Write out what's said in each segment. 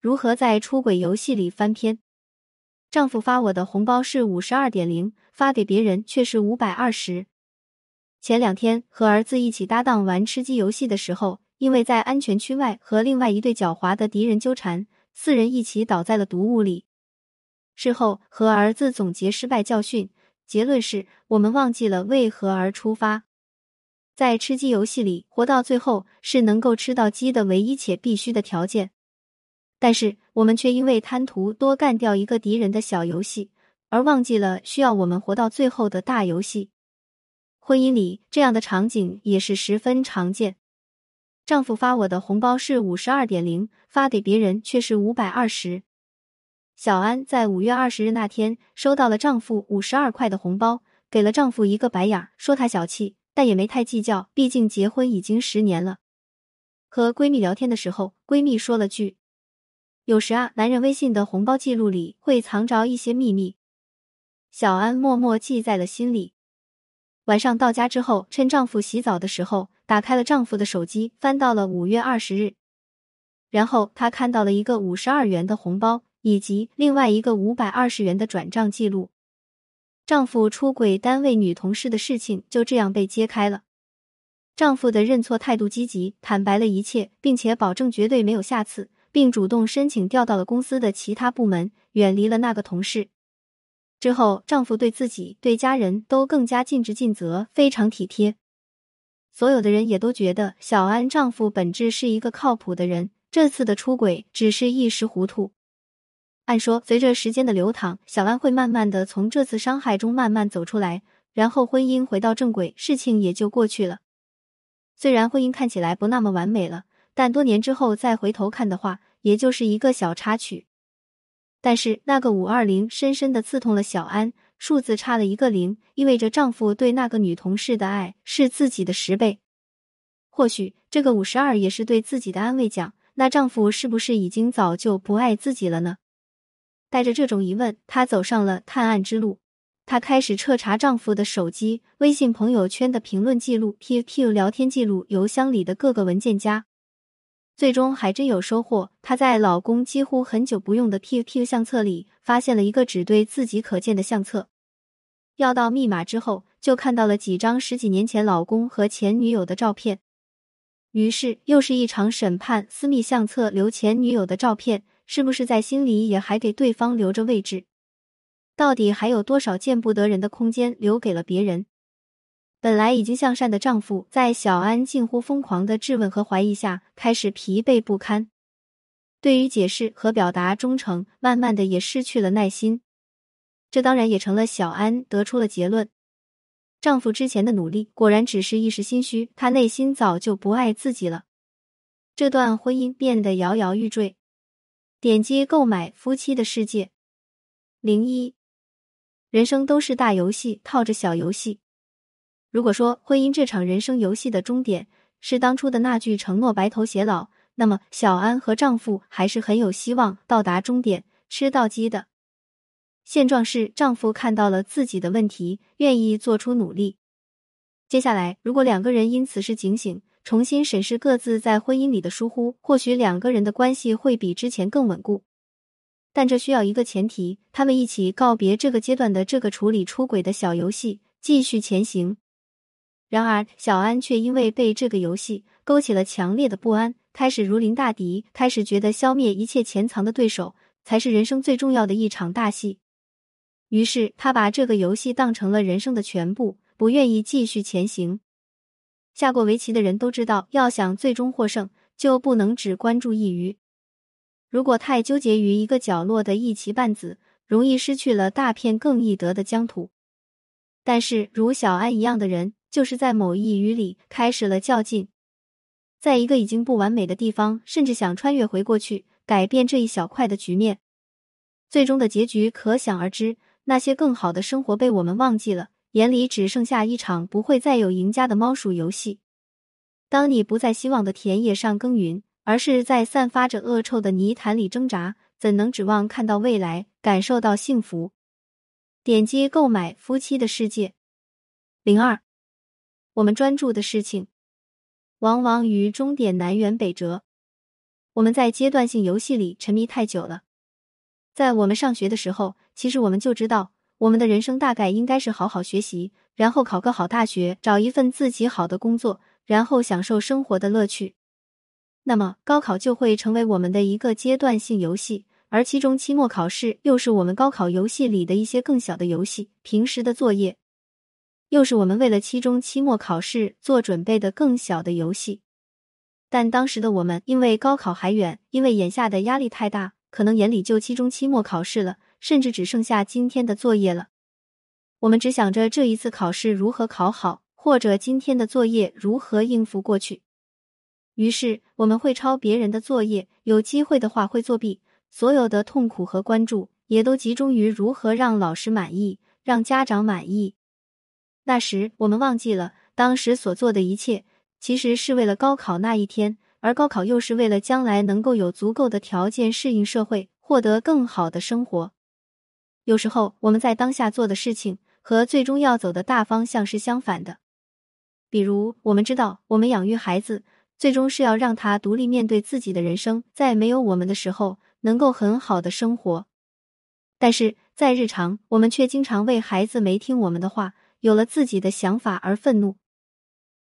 如何在出轨游戏里翻篇？丈夫发我的红包是五十二点零，发给别人却是五百二十。前两天和儿子一起搭档玩吃鸡游戏的时候，因为在安全区外和另外一对狡猾的敌人纠缠，四人一起倒在了毒雾里。事后和儿子总结失败教训，结论是我们忘记了为何而出发。在吃鸡游戏里，活到最后是能够吃到鸡的唯一且必须的条件。但是我们却因为贪图多干掉一个敌人的小游戏，而忘记了需要我们活到最后的大游戏。婚姻里这样的场景也是十分常见。丈夫发我的红包是五十二点零，发给别人却是五百二十。小安在五月二十日那天收到了丈夫五十二块的红包，给了丈夫一个白眼儿，说他小气，但也没太计较，毕竟结婚已经十年了。和闺蜜聊天的时候，闺蜜说了句。有时啊，男人微信的红包记录里会藏着一些秘密，小安默默记在了心里。晚上到家之后，趁丈夫洗澡的时候，打开了丈夫的手机，翻到了五月二十日，然后她看到了一个五十二元的红包，以及另外一个五百二十元的转账记录。丈夫出轨单位女同事的事情就这样被揭开了。丈夫的认错态度积极，坦白了一切，并且保证绝对没有下次。并主动申请调到了公司的其他部门，远离了那个同事。之后，丈夫对自己、对家人都更加尽职尽责，非常体贴。所有的人也都觉得小安丈夫本质是一个靠谱的人，这次的出轨只是一时糊涂。按说，随着时间的流淌，小安会慢慢的从这次伤害中慢慢走出来，然后婚姻回到正轨，事情也就过去了。虽然婚姻看起来不那么完美了。但多年之后再回头看的话，也就是一个小插曲。但是那个五二零深深的刺痛了小安，数字差了一个零，意味着丈夫对那个女同事的爱是自己的十倍。或许这个五十二也是对自己的安慰奖。那丈夫是不是已经早就不爱自己了呢？带着这种疑问，她走上了探案之路。她开始彻查丈夫的手机、微信朋友圈的评论记录、QQ 聊天记录、邮箱里的各个文件夹。最终还真有收获，她在老公几乎很久不用的 QQ 相册里发现了一个只对自己可见的相册。要到密码之后，就看到了几张十几年前老公和前女友的照片。于是又是一场审判：私密相册留前女友的照片，是不是在心里也还给对方留着位置？到底还有多少见不得人的空间留给了别人？本来已经向善的丈夫，在小安近乎疯狂的质问和怀疑下，开始疲惫不堪。对于解释和表达忠诚，慢慢的也失去了耐心。这当然也成了小安得出了结论：丈夫之前的努力，果然只是一时心虚，他内心早就不爱自己了。这段婚姻变得摇摇欲坠。点击购买《夫妻的世界》零一，人生都是大游戏，套着小游戏。如果说婚姻这场人生游戏的终点是当初的那句承诺白头偕老，那么小安和丈夫还是很有希望到达终点吃到鸡的。现状是，丈夫看到了自己的问题，愿意做出努力。接下来，如果两个人因此事警醒，重新审视各自在婚姻里的疏忽，或许两个人的关系会比之前更稳固。但这需要一个前提：他们一起告别这个阶段的这个处理出轨的小游戏，继续前行。然而，小安却因为被这个游戏勾起了强烈的不安，开始如临大敌，开始觉得消灭一切潜藏的对手才是人生最重要的一场大戏。于是，他把这个游戏当成了人生的全部，不愿意继续前行。下过围棋的人都知道，要想最终获胜，就不能只关注一隅。如果太纠结于一个角落的一棋半子，容易失去了大片更易得的疆土。但是，如小安一样的人。就是在某一语里开始了较劲，在一个已经不完美的地方，甚至想穿越回过去改变这一小块的局面，最终的结局可想而知。那些更好的生活被我们忘记了，眼里只剩下一场不会再有赢家的猫鼠游戏。当你不在希望的田野上耕耘，而是在散发着恶臭的泥潭里挣扎，怎能指望看到未来，感受到幸福？点击购买《夫妻的世界》零二。我们专注的事情，往往与终点南辕北辙。我们在阶段性游戏里沉迷太久了。在我们上学的时候，其实我们就知道，我们的人生大概应该是好好学习，然后考个好大学，找一份自己好的工作，然后享受生活的乐趣。那么，高考就会成为我们的一个阶段性游戏，而期中、期末考试又是我们高考游戏里的一些更小的游戏。平时的作业，又是我们为了期中、期末考试做准备的更小的游戏。但当时的我们，因为高考还远，因为眼下的压力太大，可能眼里就期中、期末考试了，甚至只剩下今天的作业了。我们只想着这一次考试如何考好，或者今天的作业如何应付过去。于是我们会抄别人的作业，有机会的话会作弊，所有的痛苦和关注也都集中于如何让老师满意，让家长满意。那时我们忘记了，当时所做的一切。其实是为了高考那一天，而高考又是为了将来能够有足够的条件适应社会，获得更好的生活。有时候我们在当下做的事情和最终要走的大方向是相反的。比如，我们知道我们养育孩子，最终是要让他独立面对自己的人生，在没有我们的时候能够很好的生活。但是在日常，我们却经常为孩子没听我们的话，有了自己的想法而愤怒。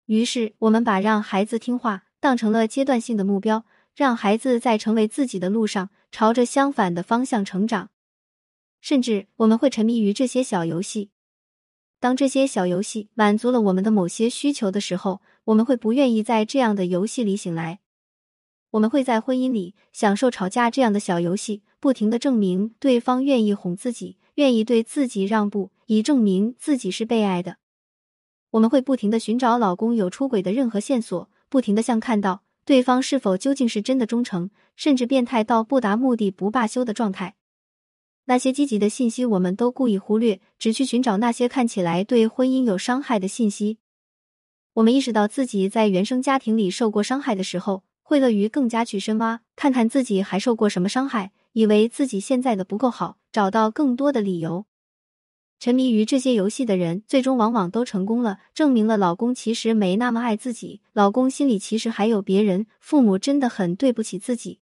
于是，我们把让孩子听话当成了阶段性的目标，让孩子在成为自己的路上朝着相反的方向成长。甚至，我们会沉迷于这些小游戏。当这些小游戏满足了我们的某些需求的时候，我们会不愿意在这样的游戏里醒来。我们会在婚姻里享受吵架这样的小游戏，不停的证明对方愿意哄自己，愿意对自己让步，以证明自己是被爱的。我们会不停的寻找老公有出轨的任何线索，不停的想看到对方是否究竟是真的忠诚，甚至变态到不达目的不罢休的状态。那些积极的信息我们都故意忽略，只去寻找那些看起来对婚姻有伤害的信息。我们意识到自己在原生家庭里受过伤害的时候，会乐于更加去深挖，看看自己还受过什么伤害，以为自己现在的不够好，找到更多的理由。沉迷于这些游戏的人，最终往往都成功了，证明了老公其实没那么爱自己，老公心里其实还有别人，父母真的很对不起自己。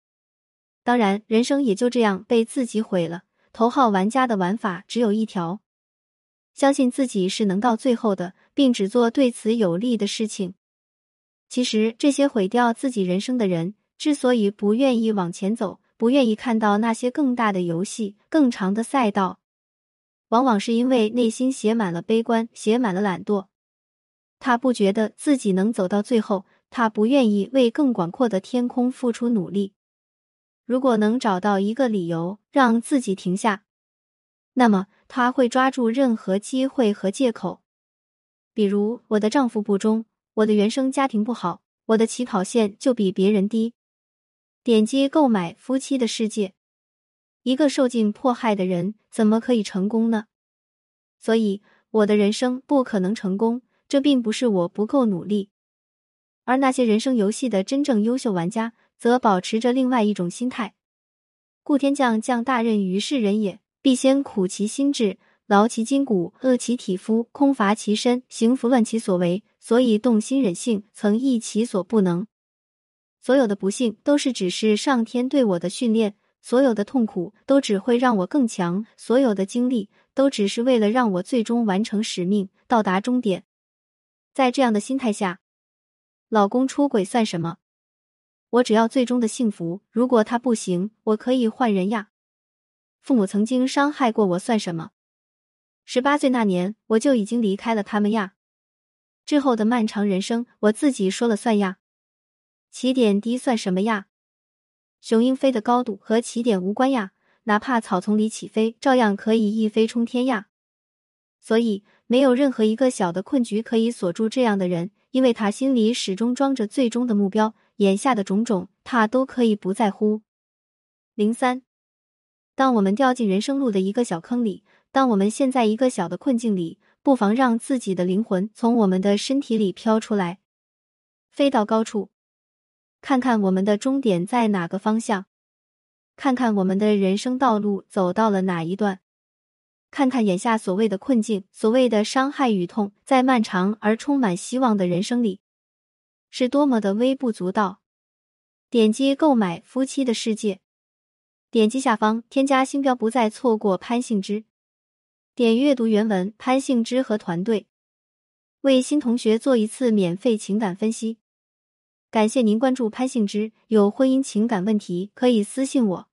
当然，人生也就这样被自己毁了。头号玩家的玩法只有一条：相信自己是能到最后的，并只做对此有利的事情。其实，这些毁掉自己人生的人，之所以不愿意往前走，不愿意看到那些更大的游戏、更长的赛道。往往是因为内心写满了悲观，写满了懒惰。他不觉得自己能走到最后，他不愿意为更广阔的天空付出努力。如果能找到一个理由让自己停下，那么他会抓住任何机会和借口。比如，我的丈夫不忠，我的原生家庭不好，我的起跑线就比别人低。点击购买《夫妻的世界》。一个受尽迫害的人怎么可以成功呢？所以我的人生不可能成功，这并不是我不够努力。而那些人生游戏的真正优秀玩家，则保持着另外一种心态：故天将降大任于世人也，必先苦其心志，劳其筋骨，饿其体肤，空乏其身，行拂乱其所为，所以动心忍性，曾益其所不能。所有的不幸都是只是上天对我的训练。所有的痛苦都只会让我更强，所有的经历都只是为了让我最终完成使命，到达终点。在这样的心态下，老公出轨算什么？我只要最终的幸福。如果他不行，我可以换人呀。父母曾经伤害过我算什么？十八岁那年我就已经离开了他们呀。之后的漫长人生，我自己说了算呀。起点低算什么呀？雄鹰飞的高度和起点无关呀，哪怕草丛里起飞，照样可以一飞冲天呀。所以，没有任何一个小的困局可以锁住这样的人，因为他心里始终装着最终的目标。眼下的种种，他都可以不在乎。零三，当我们掉进人生路的一个小坑里，当我们陷在一个小的困境里，不妨让自己的灵魂从我们的身体里飘出来，飞到高处。看看我们的终点在哪个方向，看看我们的人生道路走到了哪一段，看看眼下所谓的困境、所谓的伤害与痛，在漫长而充满希望的人生里，是多么的微不足道。点击购买《夫妻的世界》，点击下方添加星标，不再错过潘幸之。点阅读原文，潘幸之和团队为新同学做一次免费情感分析。感谢您关注潘兴之，有婚姻情感问题可以私信我。